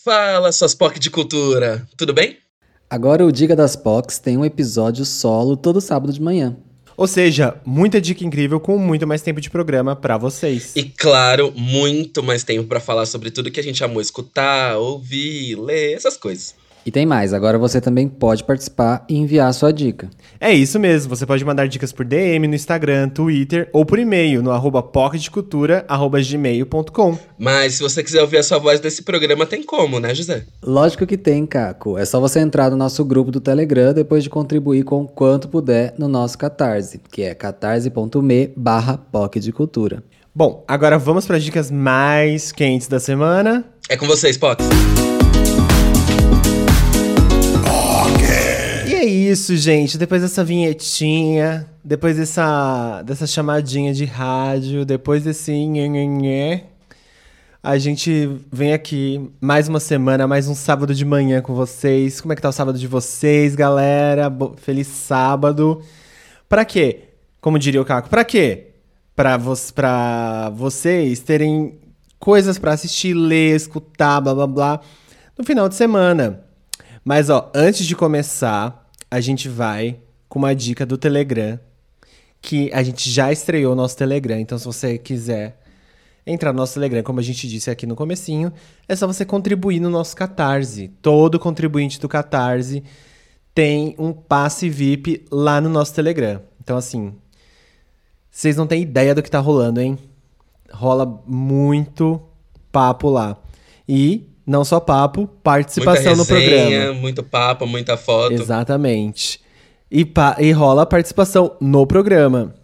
Fala, suas POC de cultura, tudo bem? Agora o Diga das POCs tem um episódio solo todo sábado de manhã. Ou seja, muita dica incrível com muito mais tempo de programa para vocês. E claro, muito mais tempo para falar sobre tudo que a gente amou escutar, ouvir, ler, essas coisas. E tem mais, agora você também pode participar e enviar sua dica. É isso mesmo, você pode mandar dicas por DM no Instagram, Twitter ou por e-mail no arroba pocketcultura.gmail.com. Mas se você quiser ouvir a sua voz desse programa, tem como, né, José? Lógico que tem, Caco. É só você entrar no nosso grupo do Telegram depois de contribuir com o quanto puder no nosso Catarse, que é catarse.me barra Cultura. Bom, agora vamos para as dicas mais quentes da semana. É com vocês, Pox. Isso, gente. Depois dessa vinhetinha, depois dessa, dessa chamadinha de rádio, depois desse nhenhenhé, a gente vem aqui mais uma semana, mais um sábado de manhã com vocês. Como é que tá o sábado de vocês, galera? Bo Feliz sábado. Pra quê? Como diria o Caco, pra quê? Pra, vo pra vocês terem coisas para assistir, ler, escutar, blá blá blá, no final de semana. Mas ó, antes de começar, a gente vai com uma dica do Telegram, que a gente já estreou nosso Telegram. Então, se você quiser entrar no nosso Telegram, como a gente disse aqui no comecinho, é só você contribuir no nosso Catarse. Todo contribuinte do Catarse tem um passe VIP lá no nosso Telegram. Então, assim, vocês não têm ideia do que tá rolando, hein? Rola muito papo lá. E não só papo, participação muita resenha, no programa. Muito papo, muita foto. Exatamente. E, e rola a participação no programa.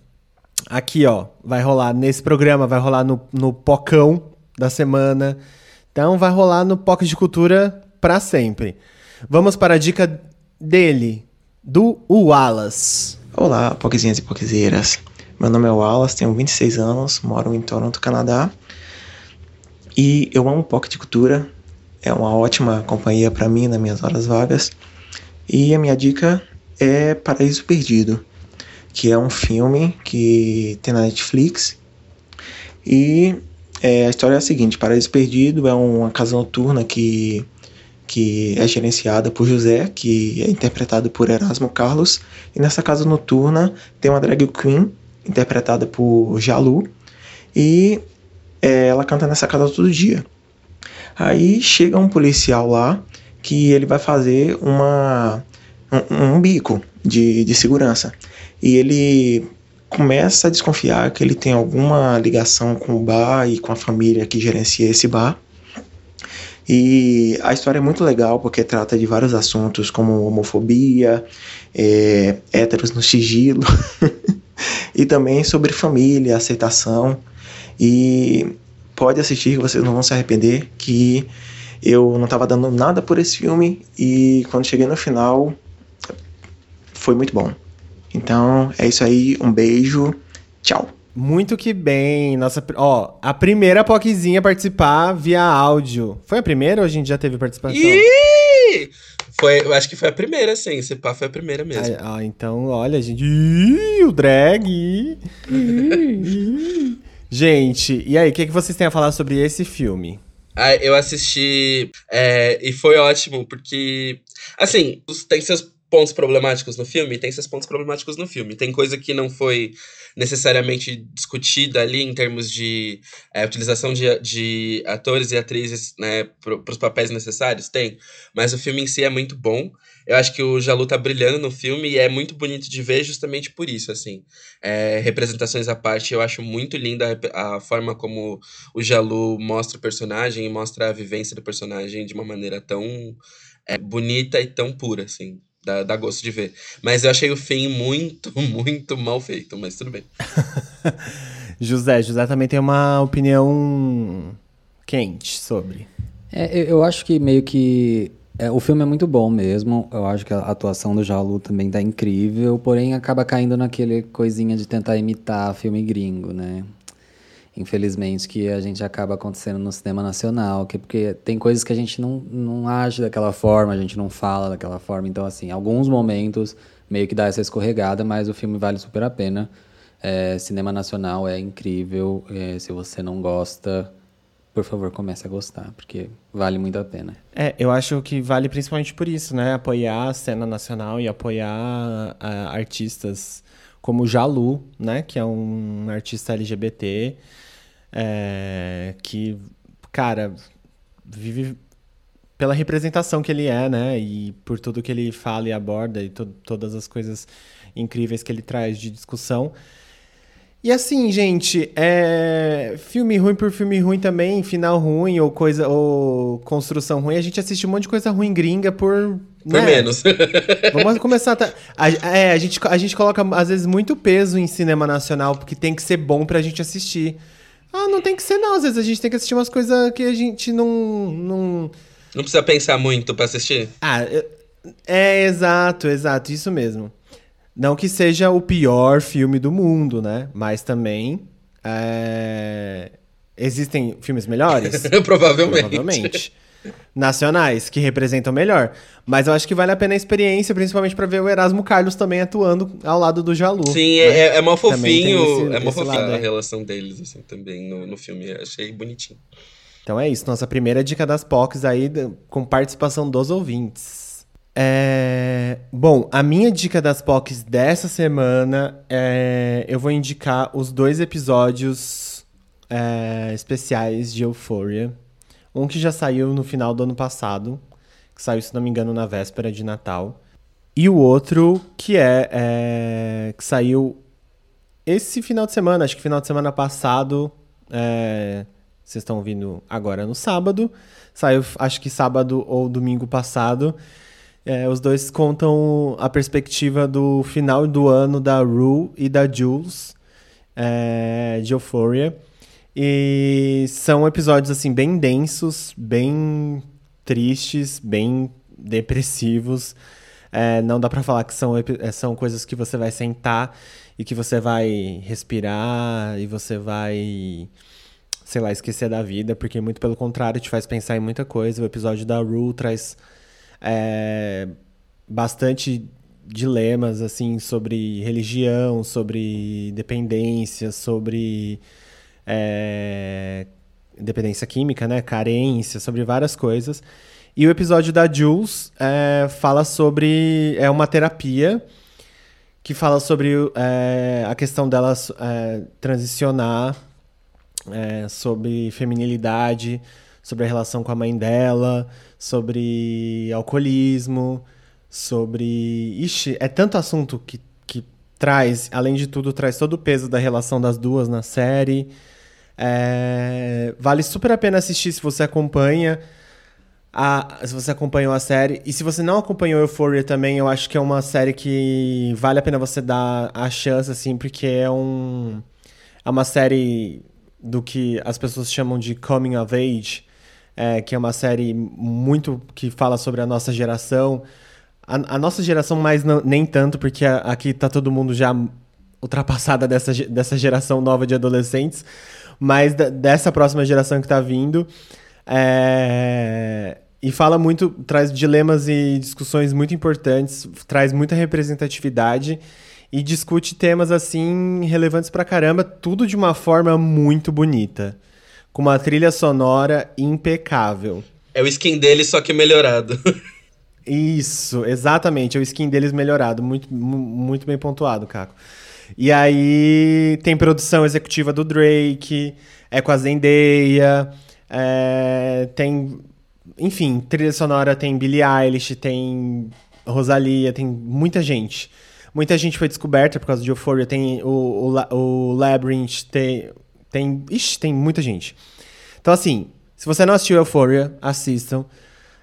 Aqui, ó, vai rolar nesse programa, vai rolar no, no Pocão da semana. Então vai rolar no POC de Cultura para sempre. Vamos para a dica dele, do Wallace. Olá, poquezinhas e poquezeiras. Meu nome é Wallace, tenho 26 anos, moro em Toronto, Canadá. E eu amo POC de Cultura, é uma ótima companhia para mim nas minhas horas vagas. E a minha dica é Paraíso Perdido, que é um filme que tem na Netflix. E é, a história é a seguinte: Paraíso Perdido é uma casa noturna que, que é gerenciada por José, que é interpretado por Erasmo Carlos. E nessa casa noturna tem uma drag queen, interpretada por Jalu. E é, ela canta nessa casa todo dia. Aí chega um policial lá que ele vai fazer uma, um, um bico de, de segurança. E ele começa a desconfiar que ele tem alguma ligação com o bar e com a família que gerencia esse bar. E a história é muito legal porque trata de vários assuntos como homofobia, é, héteros no sigilo, e também sobre família, aceitação. E pode assistir que vocês não vão se arrepender, que eu não estava dando nada por esse filme e quando cheguei no final foi muito bom. Então é isso aí, um beijo, tchau. Muito que bem. Nossa, ó, a primeira POCzinha participar via áudio. Foi a primeira ou a gente já teve participação? Ih! Foi, eu acho que foi a primeira, sim. Se pá, foi a primeira mesmo. Ah, ah então, olha, gente. Ih, o drag. Gente, e aí, o que, que vocês têm a falar sobre esse filme? Ah, eu assisti é, e foi ótimo, porque, assim, tem seus pontos problemáticos no filme, tem seus pontos problemáticos no filme. Tem coisa que não foi necessariamente discutida ali em termos de é, utilização de, de atores e atrizes né, para os papéis necessários, tem. Mas o filme em si é muito bom. Eu acho que o Jalu tá brilhando no filme e é muito bonito de ver justamente por isso, assim. É, representações à parte, eu acho muito linda a, forma como o Jalu mostra o personagem e mostra a vivência do personagem de uma maneira tão é, bonita e tão pura, assim. Dá, dá gosto de ver. Mas eu achei o fim muito, muito mal feito, mas tudo bem. José, José também tem uma opinião quente sobre. É, eu acho que meio que é, o filme é muito bom mesmo. Eu acho que a atuação do Jalu também tá incrível, porém acaba caindo naquele coisinha de tentar imitar filme gringo, né? Infelizmente, que a gente acaba acontecendo no cinema nacional, que porque tem coisas que a gente não, não age daquela forma, a gente não fala daquela forma. Então, assim, alguns momentos meio que dá essa escorregada, mas o filme vale super a pena. É, cinema nacional é incrível. É, se você não gosta, por favor, comece a gostar, porque vale muito a pena. É, eu acho que vale principalmente por isso, né? Apoiar a cena nacional e apoiar artistas como Jalu, né? Que é um artista LGBT é, que, cara, vive pela representação que ele é, né? E por tudo que ele fala e aborda e to todas as coisas incríveis que ele traz de discussão. E assim, gente, é... filme ruim por filme ruim também, final ruim ou coisa ou construção ruim, a gente assiste um monte de coisa ruim gringa por por né? menos. Vamos começar. A, a, é, a gente, a gente coloca, às vezes, muito peso em cinema nacional, porque tem que ser bom pra gente assistir. Ah, não tem que ser, não. Às vezes a gente tem que assistir umas coisas que a gente não. Não, não precisa pensar muito pra assistir? Ah, é, é exato, exato, isso mesmo. Não que seja o pior filme do mundo, né? Mas também. É... Existem filmes melhores? Provavelmente. Provavelmente. Nacionais, que representam melhor. Mas eu acho que vale a pena a experiência, principalmente para ver o Erasmo Carlos também atuando ao lado do Jalu. Sim, né? é, é mó fofinho. Esse, é mó fofinho a é. relação deles, assim, também no, no filme. Achei bonitinho. Então é isso, nossa primeira dica das POCs aí, com participação dos ouvintes. É... Bom, a minha dica das POCs dessa semana é. Eu vou indicar os dois episódios é, especiais de Euphoria. Um que já saiu no final do ano passado, que saiu, se não me engano, na véspera de Natal. E o outro que é, é que saiu esse final de semana, acho que final de semana passado. É, vocês estão ouvindo agora no sábado. Saiu, acho que sábado ou domingo passado é, os dois contam a perspectiva do final do ano da Rue e da Jules, é, de Euphoria. E são episódios, assim, bem densos, bem tristes, bem depressivos. É, não dá para falar que são, é, são coisas que você vai sentar e que você vai respirar e você vai, sei lá, esquecer da vida, porque muito pelo contrário, te faz pensar em muita coisa. O episódio da Rue traz é, bastante dilemas assim sobre religião, sobre dependência, sobre é, dependência química, né, carência, sobre várias coisas. E o episódio da Jules é, fala sobre é uma terapia que fala sobre é, a questão dela é, transicionar, é, sobre feminilidade, sobre a relação com a mãe dela, sobre alcoolismo, sobre. Ixi, é tanto assunto que, que traz, além de tudo, traz todo o peso da relação das duas na série. É... Vale super a pena assistir se você acompanha. A, se você acompanhou a série. E se você não acompanhou Euphoria também, eu acho que é uma série que vale a pena você dar a chance, assim, porque é um. É uma série do que as pessoas chamam de coming of age é, que é uma série muito que fala sobre a nossa geração. A, a nossa geração mais nem tanto, porque a, aqui tá todo mundo já ultrapassada dessa, dessa geração nova de adolescentes, mas dessa próxima geração que tá vindo. É, e fala muito, traz dilemas e discussões muito importantes, traz muita representatividade e discute temas assim relevantes pra caramba, tudo de uma forma muito bonita com uma trilha sonora impecável. É o skin dele, só que melhorado. Isso, exatamente. É o skin deles melhorado. Muito, muito bem pontuado, Caco. E aí tem produção executiva do Drake, é com a Zendaya, é, tem. Enfim, trilha sonora tem Billie Eilish, tem Rosalia, tem muita gente. Muita gente foi descoberta por causa de Euphoria. Tem o, o, o Labyrinth, tem tem, ixi, tem muita gente. Então, assim, se você não assistiu Euphoria, assistam.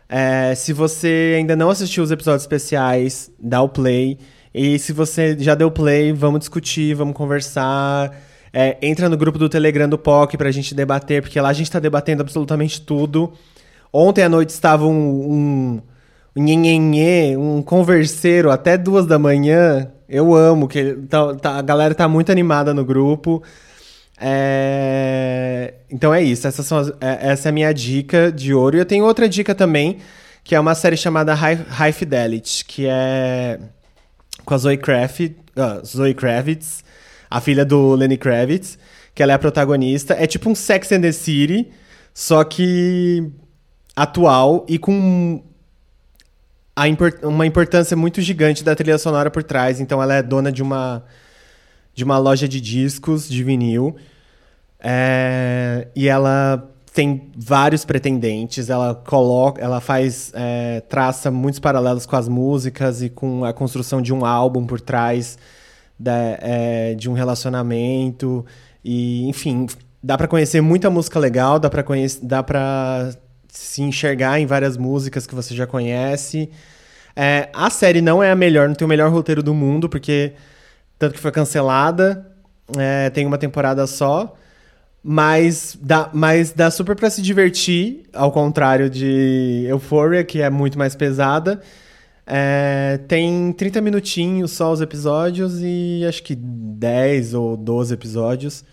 É, se você ainda não assistiu os episódios especiais, dá o play. E se você já deu play, vamos discutir, vamos conversar. É, entra no grupo do Telegram do POC pra gente debater, porque lá a gente tá debatendo absolutamente tudo. Ontem à noite estava um, um, um, um converseiro até duas da manhã. Eu amo, que tá, tá, a galera tá muito animada no grupo. É... Então é isso. Essas são as... É, essa é a minha dica de ouro. E eu tenho outra dica também, que é uma série chamada High, High Fidelity, que é com a Zoe, uh, Zoe Kravitz, a filha do Lenny Kravitz, que ela é a protagonista. É tipo um Sex and the City, só que atual e com import uma importância muito gigante da trilha sonora por trás. Então ela é dona de uma de uma loja de discos de vinil é, e ela tem vários pretendentes. Ela coloca, ela faz é, traça muitos paralelos com as músicas e com a construção de um álbum por trás da, é, de um relacionamento e enfim dá para conhecer muita música legal, dá para conhecer, dá para se enxergar em várias músicas que você já conhece. É, a série não é a melhor, não tem o melhor roteiro do mundo, porque tanto que foi cancelada, é, tem uma temporada só, mas dá, mas dá super pra se divertir, ao contrário de Euphoria, que é muito mais pesada. É, tem 30 minutinhos só os episódios e acho que 10 ou 12 episódios.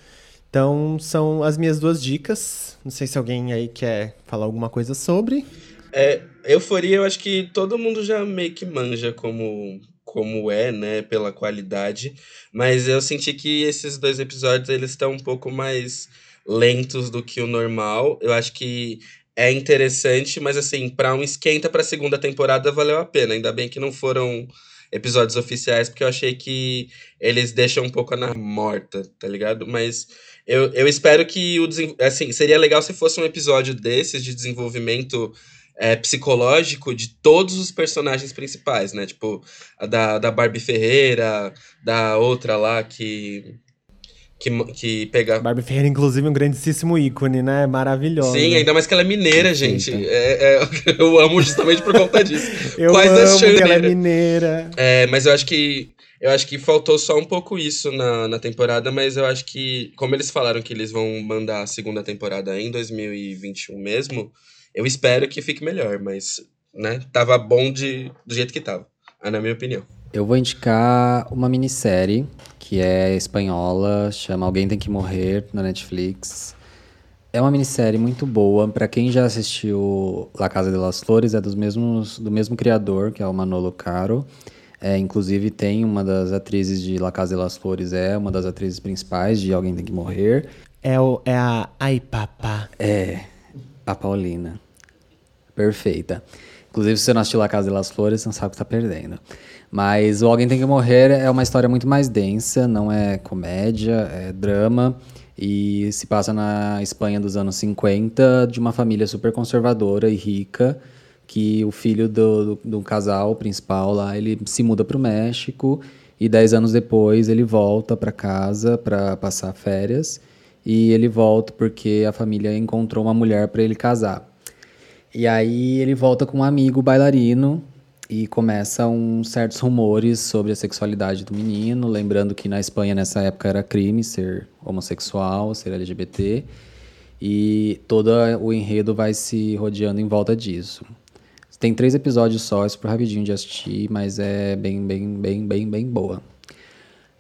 Então, são as minhas duas dicas. Não sei se alguém aí quer falar alguma coisa sobre. É, euforia, eu acho que todo mundo já meio que manja como, como é, né, pela qualidade. Mas eu senti que esses dois episódios, eles estão um pouco mais lentos do que o normal. Eu acho que é interessante, mas assim, para um esquenta para a segunda temporada valeu a pena. Ainda bem que não foram episódios oficiais, porque eu achei que eles deixam um pouco na morta, tá ligado? Mas eu, eu espero que o assim, seria legal se fosse um episódio desses de desenvolvimento é, psicológico de todos os personagens principais, né? Tipo, a da, da Barbie Ferreira, da outra lá que. Que, que pega. Barbie Ferreira, inclusive, um grandíssimo ícone, né? Maravilhosa. Sim, ainda mais que ela é mineira, gente. É, é, eu amo justamente por conta disso. eu Quais amo que ela é mineira. É, mas eu acho que eu acho que faltou só um pouco isso na, na temporada, mas eu acho que, como eles falaram que eles vão mandar a segunda temporada em 2021 mesmo, eu espero que fique melhor, mas, né, tava bom de, do jeito que tava, na minha opinião. Eu vou indicar uma minissérie que é espanhola, chama Alguém Tem Que Morrer, na Netflix. É uma minissérie muito boa. Para quem já assistiu La Casa de las Flores, é dos mesmos, do mesmo criador, que é o Manolo Caro. É, inclusive tem uma das atrizes de La Casa de las Flores, é uma das atrizes principais de Alguém Tem Que Morrer. É, o, é a Ai Papá. É, a Paulina. Perfeita. Inclusive, se você não assistiu La Casa de las Flores, não sabe o que tá perdendo. Mas o Alguém Tem Que Morrer é uma história muito mais densa, não é comédia, é drama. E se passa na Espanha dos anos 50, de uma família super conservadora e rica que o filho do, do, do casal principal lá, ele se muda para o México e dez anos depois ele volta para casa para passar férias e ele volta porque a família encontrou uma mulher para ele casar. E aí ele volta com um amigo bailarino e começam certos rumores sobre a sexualidade do menino, lembrando que na Espanha nessa época era crime ser homossexual, ser LGBT, e todo o enredo vai se rodeando em volta disso. Tem três episódios só, é super rapidinho de assistir, mas é bem, bem, bem, bem, bem boa.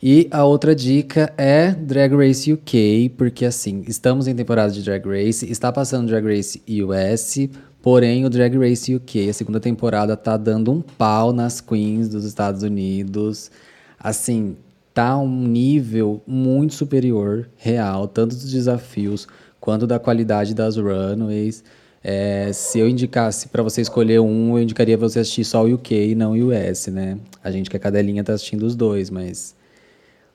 E a outra dica é Drag Race UK, porque assim, estamos em temporada de Drag Race, está passando Drag Race US, porém o Drag Race UK, a segunda temporada, tá dando um pau nas queens dos Estados Unidos. Assim, tá um nível muito superior, real, tanto dos desafios quanto da qualidade das runways. É, se eu indicasse para você escolher um, eu indicaria você assistir só o UK e não o US, né? A gente que é cadelinha tá assistindo os dois, mas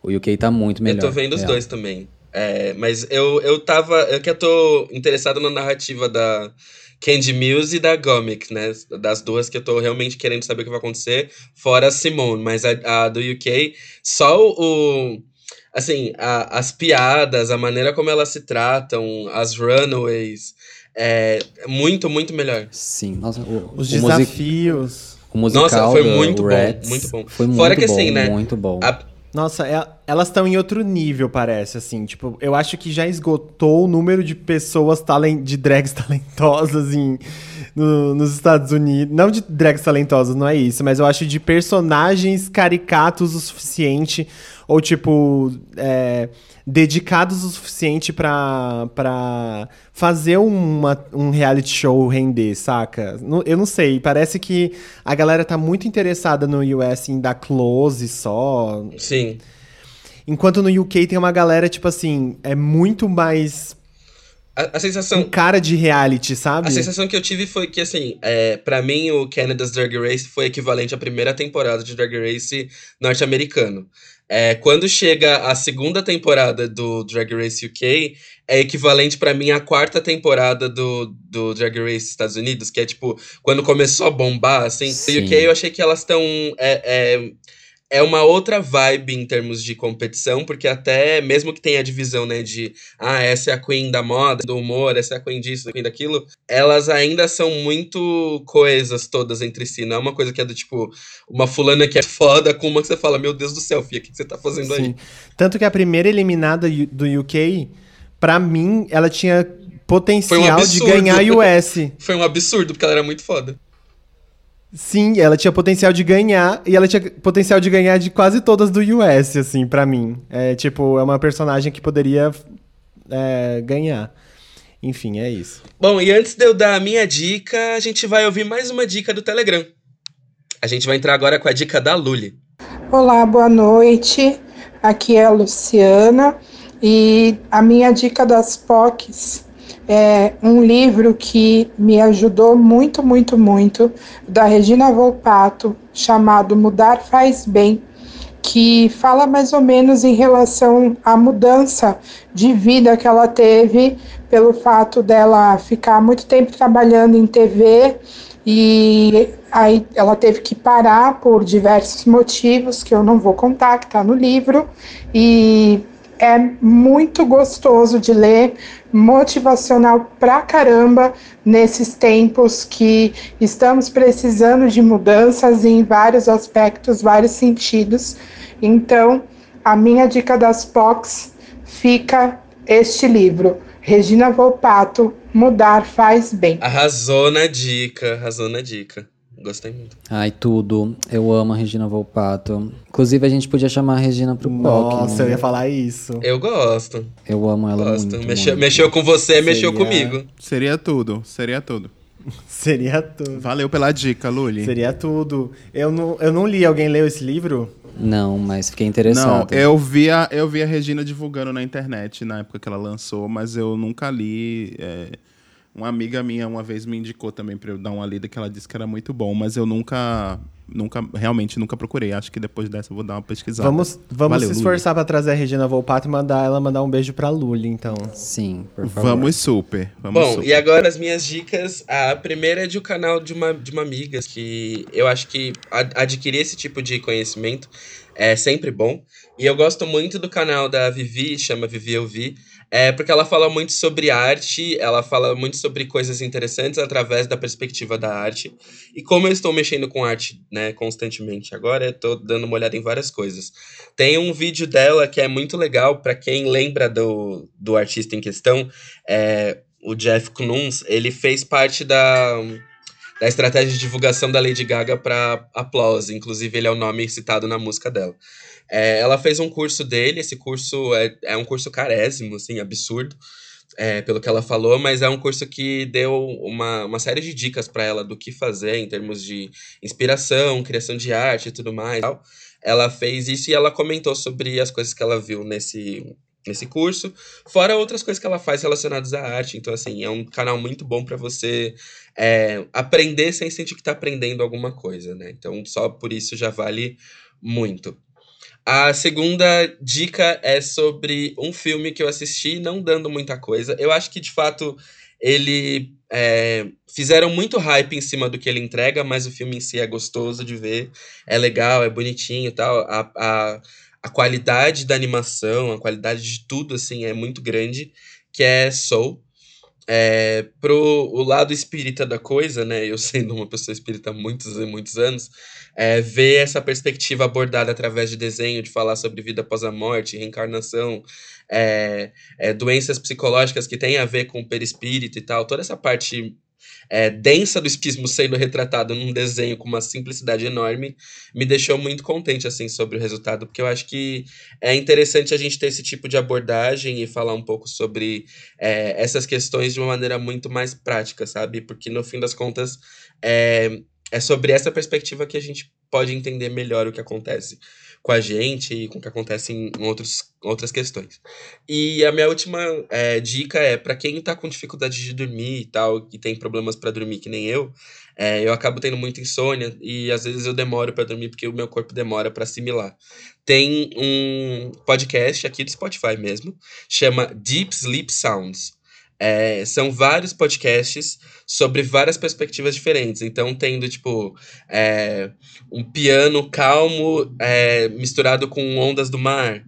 o UK tá muito melhor. Eu tô vendo os dois também. É, mas eu, eu tava. Eu que eu tô interessado na narrativa da Candy Muse e da Gomic, né? Das duas que eu tô realmente querendo saber o que vai acontecer, fora a Simone. Mas a, a do UK, só o. Assim, a, as piadas, a maneira como elas se tratam, as runaways é muito, muito melhor. Sim, nossa, o, os o desafios. O musical nossa, foi muito bom, Rats muito bom. Foi Fora muito que bom, assim, né? Muito bom. A... Nossa, é, elas estão em outro nível, parece, assim. Tipo, eu acho que já esgotou o número de pessoas talent, de drags talentosas em, no, nos Estados Unidos. Não de drags talentosas, não é isso, mas eu acho de personagens caricatos o suficiente. Ou, tipo, é, dedicados o suficiente para fazer uma, um reality show render, saca? Eu não sei, parece que a galera tá muito interessada no US em dar close só. Sim. Enquanto no UK tem uma galera, tipo assim, é muito mais A, a sensação. Com cara de reality, sabe? A sensação que eu tive foi que, assim, é, para mim, o Canada's Drag Race foi equivalente à primeira temporada de Drag Race norte-americano. É, quando chega a segunda temporada do Drag Race UK, é equivalente para mim à quarta temporada do, do Drag Race Estados Unidos, que é tipo, quando começou a bombar, assim. Sim. No UK eu achei que elas estão. É, é, é uma outra vibe em termos de competição, porque até, mesmo que tenha a divisão, né, de ah, essa é a queen da moda, do humor, essa é a queen disso, a queen daquilo, elas ainda são muito coesas todas entre si. Não é uma coisa que é do tipo, uma fulana que é foda com uma que você fala, meu Deus do céu, Fia, o que você tá fazendo aí? Sim. Tanto que a primeira eliminada do UK, pra mim, ela tinha potencial de absurdo. ganhar US. Foi um absurdo, porque ela era muito foda. Sim, ela tinha potencial de ganhar, e ela tinha potencial de ganhar de quase todas do US, assim, pra mim. É, tipo, é uma personagem que poderia é, ganhar. Enfim, é isso. Bom, e antes de eu dar a minha dica, a gente vai ouvir mais uma dica do Telegram. A gente vai entrar agora com a dica da Luli. Olá, boa noite. Aqui é a Luciana e a minha dica das POCs é um livro que me ajudou muito, muito, muito, da Regina Volpato, chamado Mudar Faz Bem, que fala mais ou menos em relação à mudança de vida que ela teve pelo fato dela ficar muito tempo trabalhando em TV e aí ela teve que parar por diversos motivos que eu não vou contar, que está no livro, e é muito gostoso de ler, motivacional pra caramba nesses tempos que estamos precisando de mudanças em vários aspectos, vários sentidos. Então, a minha dica das POCs fica este livro. Regina Volpato, Mudar Faz Bem. Arrasou na dica, arrasou na dica. Gostei muito. Ai, tudo. Eu amo a Regina Volpato. Inclusive, a gente podia chamar a Regina pro POC. Nossa, né? eu ia falar isso. Eu gosto. Eu amo ela gosto. muito. mexeu, muito. mexeu com você, mexeu Seria- comigo. Seria tudo, seria tudo. Seria tudo. Valeu pela dica, Luli. Seria tudo. Eu não, eu não li. Alguém leu esse livro? Não, mas fiquei Não, interessado. eu vi, a, eu vi a Regina divulgando na internet na época que ela lançou, mas eu nunca li. é, uma amiga minha uma vez me indicou também pra eu dar uma lida que ela disse que era muito bom, mas eu nunca, nunca, realmente nunca procurei. Acho que depois dessa eu vou dar uma pesquisada. Vamos, vamos Valeu, se esforçar pra trazer a Regina Volpato e mandar ela mandar um beijo pra Luli, então. Sim, por favor. Vamos super. Vamos Bom, super. e agora as minhas dicas. A primeira é de um canal de uma, de uma amiga que eu acho que ad- adquirir esse tipo de conhecimento é sempre bom. E eu gosto muito do canal da Vivi, chama Vivi Eu Vi, é porque ela fala muito sobre arte, ela fala muito sobre coisas interessantes através da perspectiva da arte. E como eu estou mexendo com arte, né, constantemente agora, eu dando uma olhada em várias coisas. Tem um vídeo dela que é muito legal para quem lembra do, do artista em questão, é o Jeff Koons, ele fez parte da, da estratégia de divulgação da Lady Gaga para Applause. Inclusive, ele é o nome citado na música dela. É, ela fez um curso dele, esse curso é, é um curso carésimo, assim, absurdo, é, pelo que ela falou, mas é um curso que deu uma, uma série de dicas para ela do que fazer em termos de inspiração, criação de arte e tudo mais. tal. Ela fez isso e ela comentou sobre as coisas que ela viu nesse, nesse curso, fora outras coisas que ela faz relacionadas à arte. Então, assim, é um canal muito bom para você é, aprender sem sentir que tá aprendendo alguma coisa, né? Então, só por isso já vale muito. A segunda dica é sobre um filme que eu assisti, não dando muita coisa. Eu acho que, de fato, ele. é, fizeram muito hype em cima do que ele entrega, mas o filme em si é gostoso de ver, é legal, é bonitinho e tal. A, a, a qualidade da animação, a qualidade de tudo, assim, é muito grande, que é Soul. É, pro o lado espírita da coisa, né? Eu sendo uma pessoa espírita há muitos e muitos anos, é, ver essa perspectiva abordada através de desenho, de falar sobre vida após a morte, reencarnação, é, é, doenças psicológicas que têm a ver com o perispírito e tal, toda essa parte é, densa do espiritismo sendo retratado num desenho com uma simplicidade enorme, me deixou muito contente, assim, sobre o resultado, porque eu acho que é interessante a gente ter esse tipo de abordagem e falar um pouco sobre é, essas questões de uma maneira muito mais prática, sabe? Porque no fim das contas é, é sobre essa perspectiva que a gente pode entender melhor o que acontece. com a gente e com o que acontece em outros, outras questões. E a minha última é, dica é para quem tá com dificuldade de dormir e tal, e tem problemas para dormir que nem eu, é, eu acabo tendo muita insônia e às vezes eu demoro para dormir porque o meu corpo demora para assimilar. Tem um podcast aqui do Spotify mesmo, chama Deep Sleep Sounds. É, são vários podcasts sobre várias perspectivas diferentes. Então, tendo, tipo, é, um piano calmo é, misturado com ondas do mar.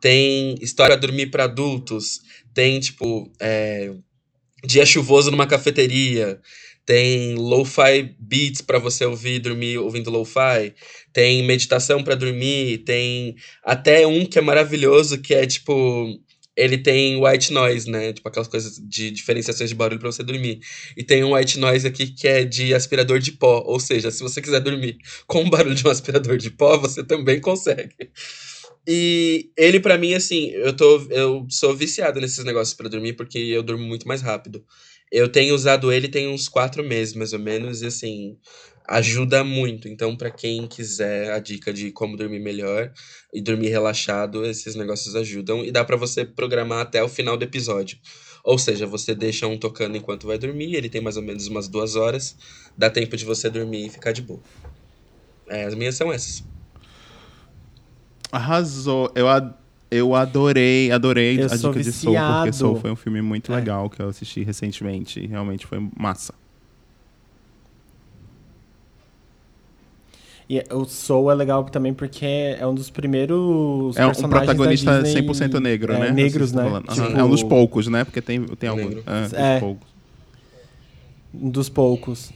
Tem história para dormir para adultos. Tem, tipo, é, dia chuvoso numa cafeteria. Tem lo-fi beats para você ouvir dormir ouvindo lo-fi. Tem meditação para dormir. Tem até um que é maravilhoso, que é, tipo ele tem white noise, né? Tipo aquelas coisas de diferenciações de barulho para você dormir. E tem um white noise aqui que é de aspirador de pó, ou seja, se você quiser dormir com o barulho de um aspirador de pó, você também consegue. E ele para mim assim, eu tô eu sou viciado nesses negócios para dormir porque eu durmo muito mais rápido. Eu tenho usado ele tem uns quatro meses mais ou menos e assim, ajuda muito. Então, para quem quiser a dica de como dormir melhor e dormir relaxado, esses negócios ajudam e dá para você programar até o final do episódio. Ou seja, você deixa um tocando enquanto vai dormir, ele tem mais ou menos umas duas horas, dá tempo de você dormir e ficar de boa. É, as minhas são essas. Arrasou. Eu, ad eu adorei, adorei Eu a sou dica de Soul, porque viciado. Soul foi um filme muito É. legal que eu assisti recentemente. Realmente foi massa. E o Soul é legal também porque é um dos primeiros É um protagonista da Disney, 100% negro, é, né? Negros, né? Aham, Tipo, É um dos poucos, né? Porque tem, tem alguns. Negro. É, dos É. poucos. Um dos poucos.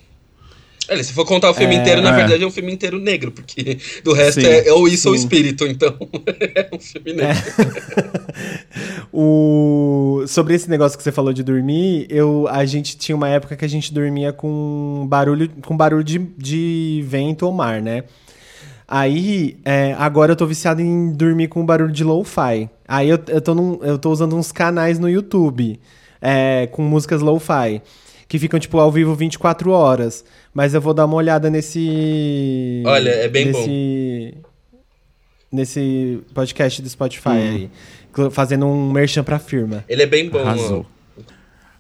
Olha, se for contar o filme É. inteiro, na É. verdade é um filme inteiro negro, porque do resto Sim, é ou isso ou sim. espírito, então é um filme negro. O... Sobre esse negócio que você falou de dormir, eu... a gente tinha uma época que a gente dormia com barulho, com barulho de, de vento ou mar, né? Aí, é, agora eu tô viciado em dormir com barulho de lo-fi. Aí eu, eu, tô num- eu tô usando uns canais no YouTube é, com músicas lo-fi. Que ficam, tipo, ao vivo 24 horas. Mas eu vou dar uma olhada nesse. Olha, é bem bom. nesse, Nesse podcast do Spotify Hum. aí. Fazendo um merchan pra firma. Ele é bem bom. Arrasou.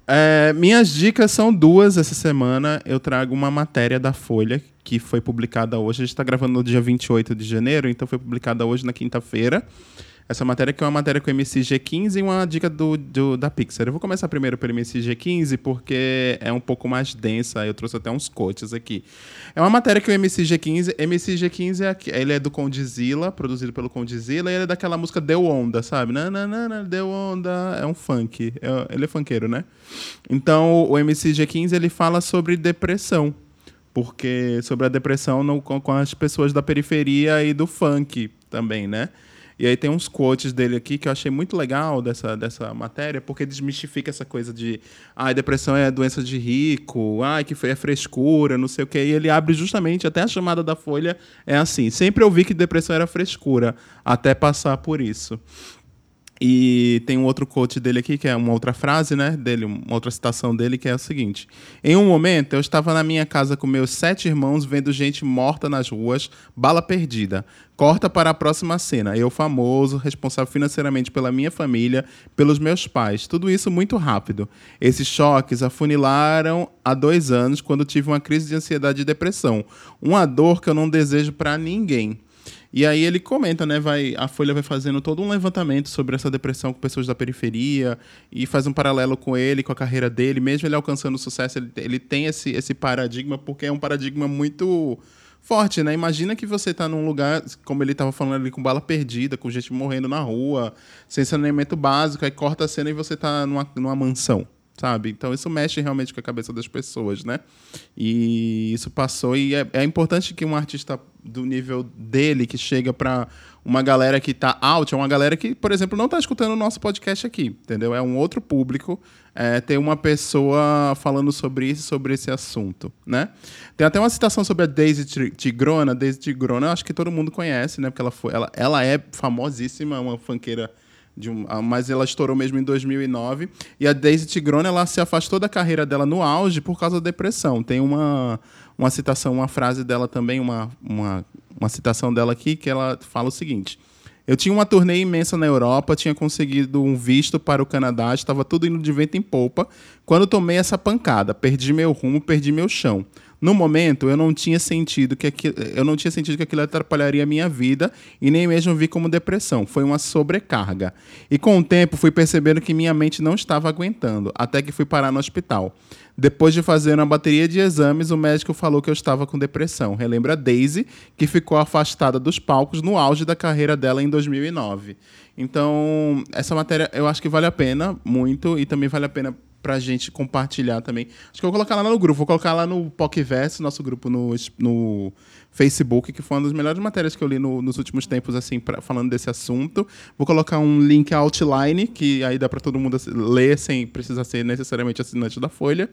É, minhas dicas são duas essa semana. Eu trago uma matéria da Folha que foi publicada hoje. A gente está gravando no dia 28 de janeiro, então foi publicada hoje na quinta-feira. Essa matéria que é uma matéria com o MCG15 e uma dica do, do- da Pixar. Eu vou começar primeiro pelo MCG15 porque é um pouco mais densa. Eu trouxe até uns coaches aqui. É uma matéria que o MCG15... MCG15 é, ele é do Condizila, produzido pelo Condizila, e ele é daquela música Deu Onda, sabe? Nananana, Deu Onda... É um funk. É- ele é funkeiro, né? Então, o MCG15 ele fala sobre depressão. Porque sobre a depressão no- com, com as pessoas da periferia e do funk também, né? E aí tem uns quotes dele aqui que eu achei muito legal dessa, dessa matéria, porque desmistifica essa coisa de ah, depressão é doença de rico, ah, que é frescura, não sei o quê. E ele abre justamente, até a chamada da Folha é assim. Sempre ouvi que depressão era frescura, até passar por isso. E tem um outro quote dele aqui, que é uma outra frase, né? Dele, uma outra citação dele, que é o seguinte: Em um momento, eu estava na minha casa com meus sete irmãos, vendo gente morta nas ruas, bala perdida. Corta para a próxima cena. Eu, famoso, responsável financeiramente pela minha família, pelos meus pais. Tudo isso muito rápido. Esses choques afunilaram há dois anos, quando tive uma crise de ansiedade e depressão. Uma dor que eu não desejo para ninguém. E aí ele comenta, né? Vai, a Folha vai fazendo todo um levantamento sobre essa depressão com pessoas da periferia e faz um paralelo com ele, com a carreira dele. Mesmo ele alcançando sucesso, ele, ele tem esse, esse paradigma, porque é um paradigma muito forte, né? Imagina que você tá num lugar, como ele tava falando ali, com bala perdida, com gente morrendo na rua, sem saneamento básico, aí corta a cena e você tá numa, numa mansão. Sabe? Então isso mexe realmente com a cabeça das pessoas, né? E isso passou e é, é importante que um artista do nível dele que chega para uma galera que tá out, é uma galera que, por exemplo, não tá escutando o nosso podcast aqui, entendeu? É um outro público, é, ter uma pessoa falando sobre isso, sobre esse assunto, né? Tem até uma citação sobre a Daisy Tigrona, Daisy Tigrona, acho que todo mundo conhece, né? Porque ela foi, ela, ela é famosíssima, uma funkeira de um, ah, mas ela estourou mesmo em 2009. E a Daisy Tigrona ela se afastou da carreira dela no auge por causa da depressão. Tem uma, uma citação, uma frase dela também, uma, uma, uma citação dela aqui que ela fala o seguinte. Eu tinha uma turnê imensa na Europa, tinha conseguido um visto para o Canadá, estava tudo indo de vento em polpa. Quando tomei essa pancada, perdi meu rumo, perdi meu chão. No momento, eu não tinha sentido que aquilo, eu não tinha sentido que aquilo atrapalharia a minha vida e nem mesmo vi como depressão. Foi uma sobrecarga. E com o tempo fui percebendo que minha mente não estava aguentando, até que fui parar no hospital. Depois de fazer uma bateria de exames, o médico falou que eu estava com depressão. Relembra Daisy, que ficou afastada dos palcos no auge da carreira dela em 2009. Então, essa matéria eu acho que vale a pena muito e também vale a pena pra gente compartilhar também. Acho que eu vou colocar lá no grupo, vou colocar lá no PocVerso, nosso grupo no, no Facebook, que foi uma das melhores matérias que eu li no, nos últimos tempos, assim, pra, falando desse assunto. Vou colocar um link outline, que aí dá para todo mundo ler sem precisar ser necessariamente assinante da Folha.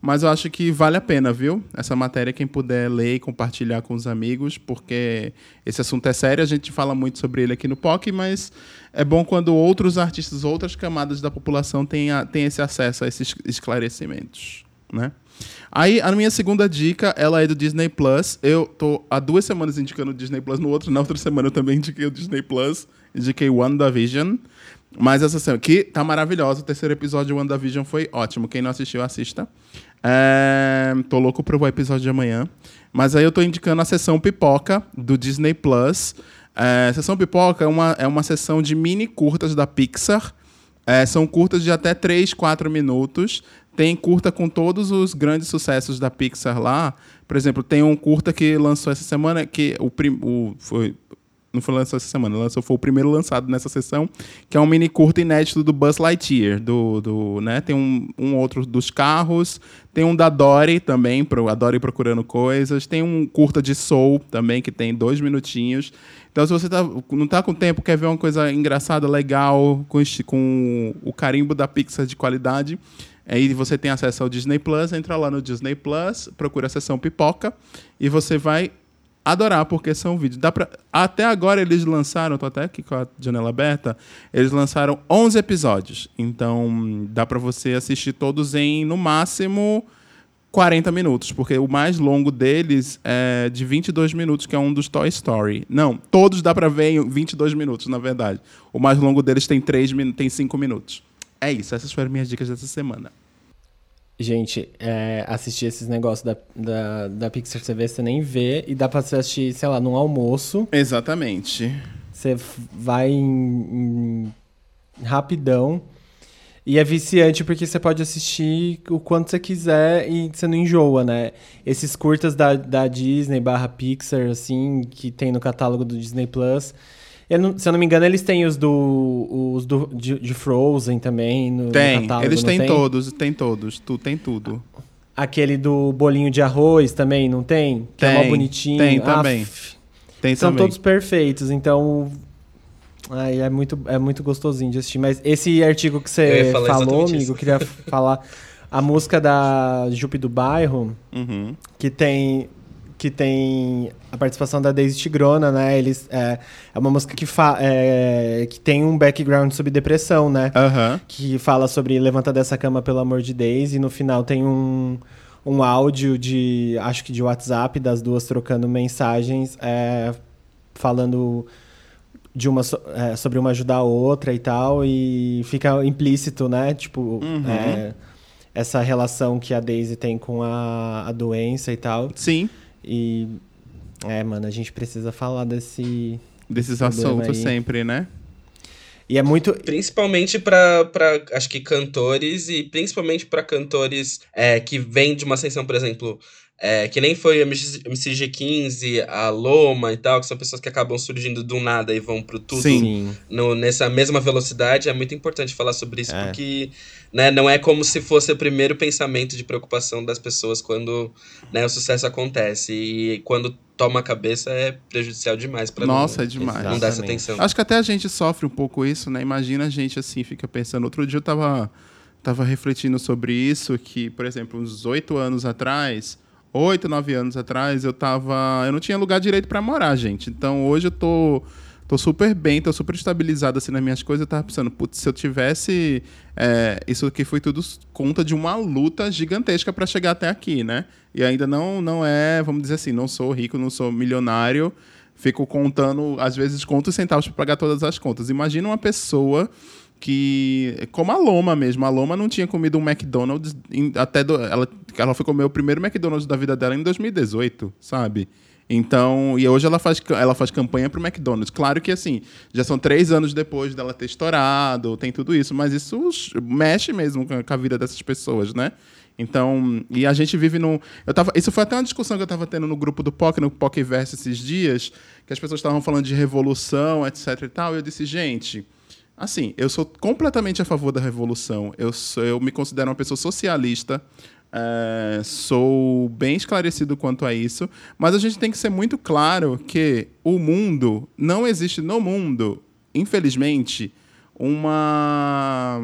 Mas eu acho que vale a pena, viu? Essa matéria, quem puder ler e compartilhar com os amigos, porque esse assunto é sério, a gente fala muito sobre ele aqui no POC, mas é bom quando outros artistas, outras camadas da população têm, têm esse acesso a esses esclarecimentos, né? Aí, a minha segunda dica, ela é do Disney Plus. Eu tô há duas semanas indicando o Disney Plus no outro, na outra semana eu também indiquei o Disney Plus, indiquei WandaVision. Mas essa semana, que tá maravilhosa, o terceiro episódio de WandaVision foi ótimo. Quem não assistiu, assista. É, tô louco pro episódio de amanhã. Mas aí eu tô indicando a sessão pipoca do Disney Plus. É, sessão pipoca é uma, é uma sessão de mini curtas da Pixar. É, são curtas de até 3, 4 minutos. Tem curta com todos os grandes sucessos da Pixar lá. Por exemplo, tem um curta que lançou essa semana, que o, prim, o foi não foi lançado essa semana, lançou, foi o primeiro lançado nessa sessão, que é um mini curto inédito do Buzz Lightyear. Do, do, né? Tem um, um outro dos carros, tem um da Dory também, pro, a Dory procurando coisas, tem um curta de Soul também, que tem dois minutinhos. Então, se você tá, não está com tempo, quer ver uma coisa engraçada, legal, com, com o carimbo da Pixar de qualidade, aí você tem acesso ao Disney Plus, entra lá no Disney Plus, procura a seção pipoca e você vai adorar, porque são vídeos. Dá pra... Até agora eles lançaram, tô até aqui com a janela aberta, eles lançaram 11 episódios. Então dá para você assistir todos em, no máximo, 40 minutos, porque o mais longo deles é de 22 minutos, que é um dos Toy Story. Não, todos dá para ver em 22 minutos, na verdade. O mais longo deles tem 3 tem 5 minutos. É isso, essas foram minhas dicas dessa semana. Gente, é, assistir esses negócios da, da, da Pixar TV, você nem vê, e dá pra você assistir, sei lá, num almoço. Exatamente. Você vai em, em, rapidão. E é viciante porque você pode assistir o quanto você quiser e você não enjoa, né? Esses curtas da, da Disney barra Pixar, assim, que tem no catálogo do Disney Plus não, se eu não me engano, eles têm os do, os do, de, de Frozen também no, tem, no catálogo, eles têm tem? todos, tem todos, tu tem tudo. Aquele do bolinho de arroz também, não tem? Que tem, é mó bonitinho. Tem também. tem São também. todos perfeitos, então Ai, é muito, é muito gostosinho de assistir. Mas esse artigo que você falou, amigo, isso. eu queria falar. A música da Jupe do Bairro, uhum. que tem que tem a participação da Daisy Tigrona, né? Eles, é, é uma música que, fa é, que tem um background sobre depressão, né? Uhum. Que fala sobre levanta dessa cama, pelo amor de Daisy. E no final tem um, um áudio de, acho que de WhatsApp, das duas trocando mensagens, é, falando de uma é, sobre uma ajudar a outra e tal. E fica implícito, né? Tipo, uhum. é, essa relação que a Daisy tem com a, a doença e tal. Sim. E. É, mano, a gente precisa falar desse. Desses assuntos aí. sempre, né? E é muito. Principalmente para acho que cantores e principalmente para cantores é, que vêm de uma ascensão, por exemplo, é, que nem foi a MCG15, a Loma e tal, que são pessoas que acabam surgindo do nada e vão pro tudo Sim. No, nessa mesma velocidade. É muito importante falar sobre isso, é. porque né, não é como se fosse o primeiro pensamento de preocupação das pessoas quando né, o sucesso acontece. E quando toma a cabeça é prejudicial demais para Nossa, não, é demais. não dar essa atenção. Acho que até a gente sofre um pouco isso, né? Imagina a gente assim, fica pensando. Outro dia eu tava, tava refletindo sobre isso, que, por exemplo, uns oito anos atrás oito, nove anos atrás, eu tava. Eu não tinha lugar direito para morar, gente. Então hoje eu tô. Tô super bem, tô super estabilizado assim nas minhas coisas. Eu tava pensando, putz, se eu tivesse. É, isso aqui foi tudo conta de uma luta gigantesca para chegar até aqui, né? E ainda não, não é, vamos dizer assim, não sou rico, não sou milionário, fico contando, às vezes, conto os centavos para pagar todas as contas. Imagina uma pessoa que. Como a Loma mesmo. A Loma não tinha comido um McDonald's em- até. do- ela, ela foi comer o primeiro McDonald's da vida dela em 2018, sabe? Então, e hoje ela faz, ela faz campanha pro McDonald's. Claro que, assim, já são três anos depois dela ter estourado, tem tudo isso, mas isso mexe mesmo com a, vida dessas pessoas, né? Então, e a gente vive num. Eu tava, isso foi até uma discussão que eu estava tendo no grupo do POC, no POCverse esses dias, que as pessoas estavam falando de revolução, etc e tal, e eu disse, gente. Assim, eu sou completamente a favor da revolução. Eu, sou, eu me considero uma pessoa socialista. é, sou bem esclarecido quanto a isso. Mas a gente tem que ser muito claro que o mundo, não existe no mundo, infelizmente, uma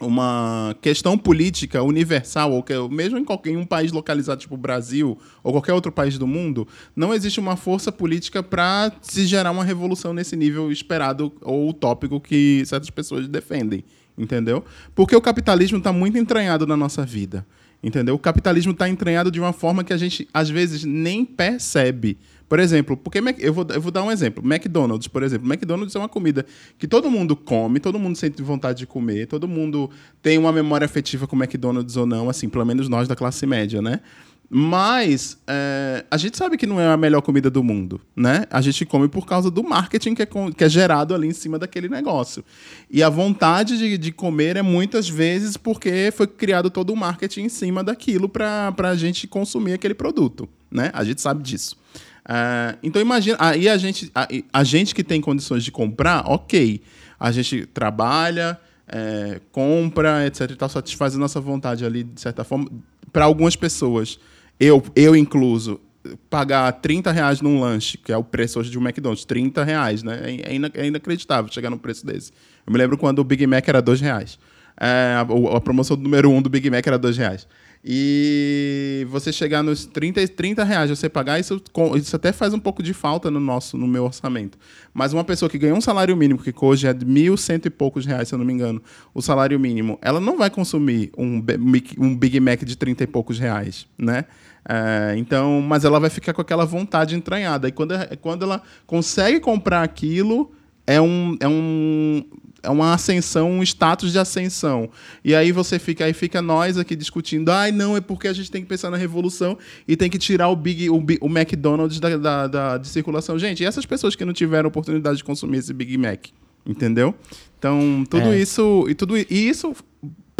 uma questão política universal, ou que, mesmo em qualquer um país localizado tipo o Brasil ou qualquer outro país do mundo, não existe uma força política para se gerar uma revolução nesse nível esperado ou utópico que certas pessoas defendem, entendeu? Porque o capitalismo está muito entranhado na nossa vida, entendeu? O capitalismo está entranhado de uma forma que a gente às vezes nem percebe. Por exemplo, porque Mac- eu vou, eu vou dar um exemplo. McDonald's, por exemplo. McDonald's é uma comida que todo mundo come, todo mundo sente vontade de comer, todo mundo tem uma memória afetiva com McDonald's ou não, assim, pelo menos nós da classe média, né? Mas é, a gente sabe que não é a melhor comida do mundo, né? A gente come por causa do marketing que é, que é gerado ali em cima daquele negócio. E a vontade de, de comer é muitas vezes porque foi criado todo o marketing em cima daquilo para a gente consumir aquele produto, né? A gente sabe disso. Ah, então imagina, aí a gente, a, a gente que tem condições de comprar, ok. A gente trabalha, é, compra, etc. E tal, satisfaz a nossa vontade ali, de certa forma. Para algumas pessoas, eu, eu incluso, pagar 30 reais num lanche, que é o preço hoje de um McDonald's, 30 reais, né? É, ina- é inacreditável chegar num preço desse. Eu me lembro quando o Big Mac era 2 reais. É, a, a promoção número 1 um do Big Mac era 2 reais. E você chegar nos 30, 30 reais, você pagar, isso, isso até faz um pouco de falta no nosso, no meu orçamento. Mas uma pessoa que ganha um salário mínimo, que hoje é de mil cento e poucos reais, se eu não me engano, o salário mínimo, ela não vai consumir um, um Big Mac de 30 e poucos reais, né? É, então, mas ela vai ficar com aquela vontade entranhada. E quando, quando ela consegue comprar aquilo, é um, é um é uma ascensão, um status de ascensão. E aí você fica, aí fica nós aqui discutindo, ai não, é porque a gente tem que pensar na revolução e tem que tirar o Big, o, o McDonald's da, da, da- de circulação. Gente, e essas pessoas que não tiveram oportunidade de consumir esse Big Mac? Entendeu? Então, tudo É. isso. E tudo e isso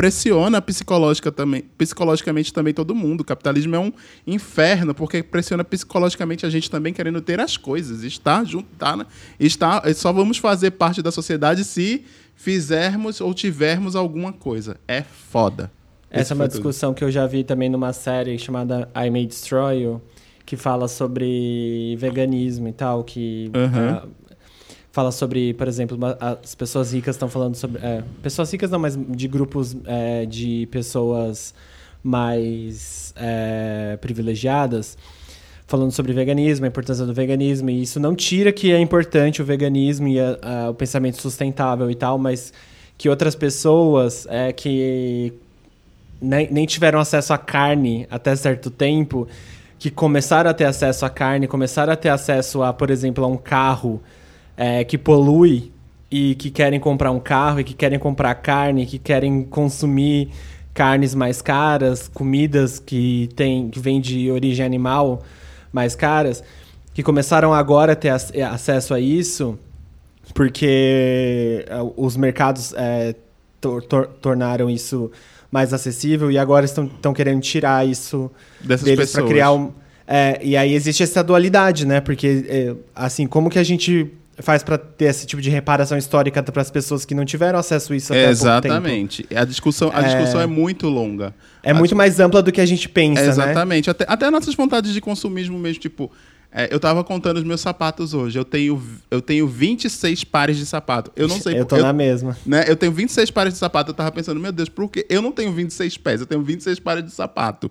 pressiona psicológica também, psicologicamente também todo mundo. O capitalismo é um inferno, porque pressiona psicologicamente a gente também querendo ter as coisas, estar junto, tá, né? estar, só vamos fazer parte da sociedade se fizermos ou tivermos alguma coisa. É foda. Esse Essa é uma discussão que eu já vi também numa série chamada I May Destroy You, que fala sobre veganismo e tal, que Aham. ah, fala sobre, por exemplo, as pessoas ricas estão falando sobre... é, pessoas ricas não, mas de grupos é, de pessoas mais é, privilegiadas falando sobre veganismo, a importância do veganismo, e isso não tira que é importante o veganismo e a- a- o pensamento sustentável e tal, mas que outras pessoas é, que nem, nem tiveram acesso à carne até certo tempo, que começaram a ter acesso à carne, começaram a ter acesso a, por exemplo, a um carro é, que polui e que querem comprar um carro e que querem comprar carne, que querem consumir carnes mais caras, comidas que tem que vêm de origem animal mais caras, que começaram agora a ter ac- acesso a isso porque eh, os mercados eh, tor- tor- tornaram isso mais acessível e agora estão, estão querendo tirar isso Dessas deles para criar um. é, e aí existe essa dualidade, né? Porque, é, assim, como que a gente faz para ter esse tipo de reparação histórica para as pessoas que não tiveram acesso a isso até? Exatamente. A discussão, a É. discussão é muito longa. É A muito mais ampla do que a gente pensa, É, né? exatamente. Até, até nossas vontades de consumismo mesmo, tipo. é, eu tava contando os meus sapatos hoje. Eu tenho, eu tenho 26 pares de sapato. Eu não sei Eu tô eu, na mesma. né, eu tenho 26 pares de sapato. Eu tava pensando, meu Deus, por quê? Eu não tenho 26 pés, eu tenho 26 pares de sapato.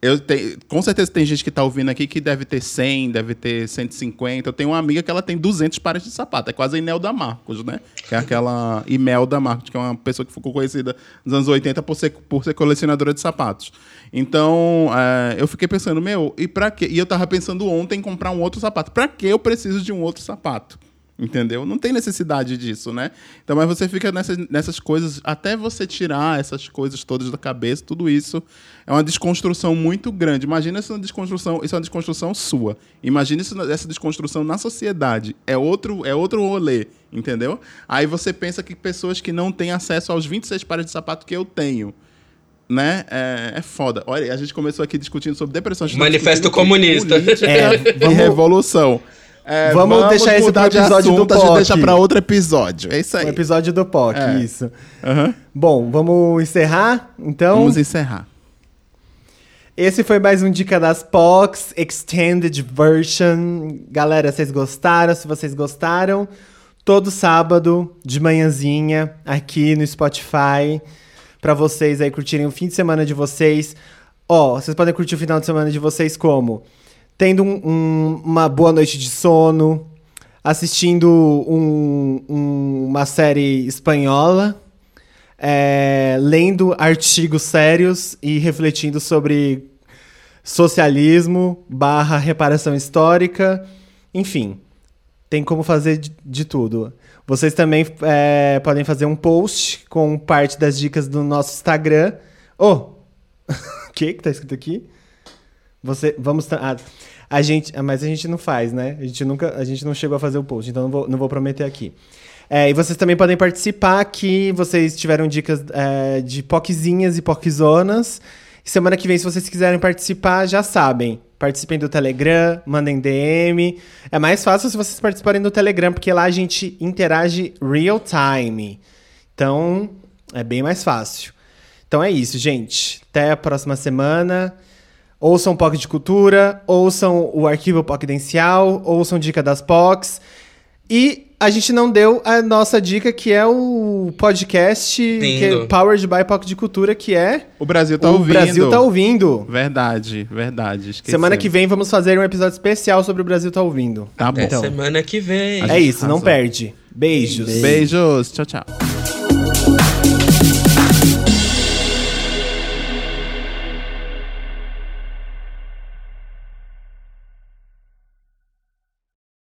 Eu tenho, com certeza tem gente que tá ouvindo aqui que deve ter 100, deve ter 150. Eu tenho uma amiga que ela tem 200 pares de sapato. É quase a Inelda Marcos, né? Que é aquela Imelda Marcos, que é uma pessoa que ficou conhecida nos anos 80 por ser, por ser colecionadora de sapatos. Então, é, eu fiquei pensando, meu, e pra quê? E eu tava pensando ontem em comprar um outro sapato. Pra que eu preciso de um outro sapato? Entendeu? Não tem necessidade disso, né? Então, mas você fica nessas, nessas coisas, até você tirar essas coisas todas da cabeça, tudo isso é uma desconstrução muito grande. Imagina uma desconstrução, isso é uma desconstrução sua. Imagina isso, essa desconstrução na sociedade. É outro, é outro rolê, entendeu? Aí você pensa que pessoas que não têm acesso aos 26 pares de sapato que eu tenho, né? É, é foda. Olha, a gente começou aqui discutindo sobre depressão. tá Manifesto comunista. política É, e vamos- revolução. É, Vamos deixar esse pro episódio do a gente POC. deixa pra outro episódio. É isso Um aí. episódio do POC, É. isso. Aham. Bom, vamos encerrar? Então, Vamos encerrar. esse foi mais um Dica das POCs, Extended Version. Galera, vocês gostaram? Se vocês gostaram, todo sábado, de manhãzinha, aqui no Spotify, pra vocês aí curtirem o fim de semana de vocês. Ó, vocês podem curtir o final de semana de vocês como? Tendo um- um- uma boa noite de sono, assistindo um- um- uma série espanhola, é, lendo artigos sérios e refletindo sobre socialismo barra reparação histórica, enfim, tem como fazer de, de tudo. Vocês também é, podem fazer um post com parte das dicas do nosso Instagram. Oh, o que que tá escrito aqui? Você, vamos, tra- ah, a gente, ah, mas a gente não faz, né? A gente nunca, a gente não chegou a fazer o post, então não vou, não vou prometer aqui. É, e vocês também podem participar aqui. Vocês tiveram dicas é, de poquezinhas e poquezonas. Semana que vem, se vocês quiserem participar, já sabem. Participem do Telegram, mandem DM. É mais fácil se vocês participarem do Telegram, porque lá a gente interage real time. Então, é bem mais fácil. Então é isso, gente. Até a próxima semana. Ouçam POC de Cultura, ouçam o Arquivo Pocdencial, ouçam Dica das POCs. E a gente não deu a nossa dica, que é o podcast que é. Powered by POC de Cultura, que é O Brasil tá o ouvindo. Brasil tá ouvindo. Verdade, verdade. esqueci. Semana que vem vamos fazer um episódio especial sobre o Brasil tá ouvindo. Tá bom. É Então. semana que vem. É isso, não perde. Beijos. Beijos. Tchau, tchau.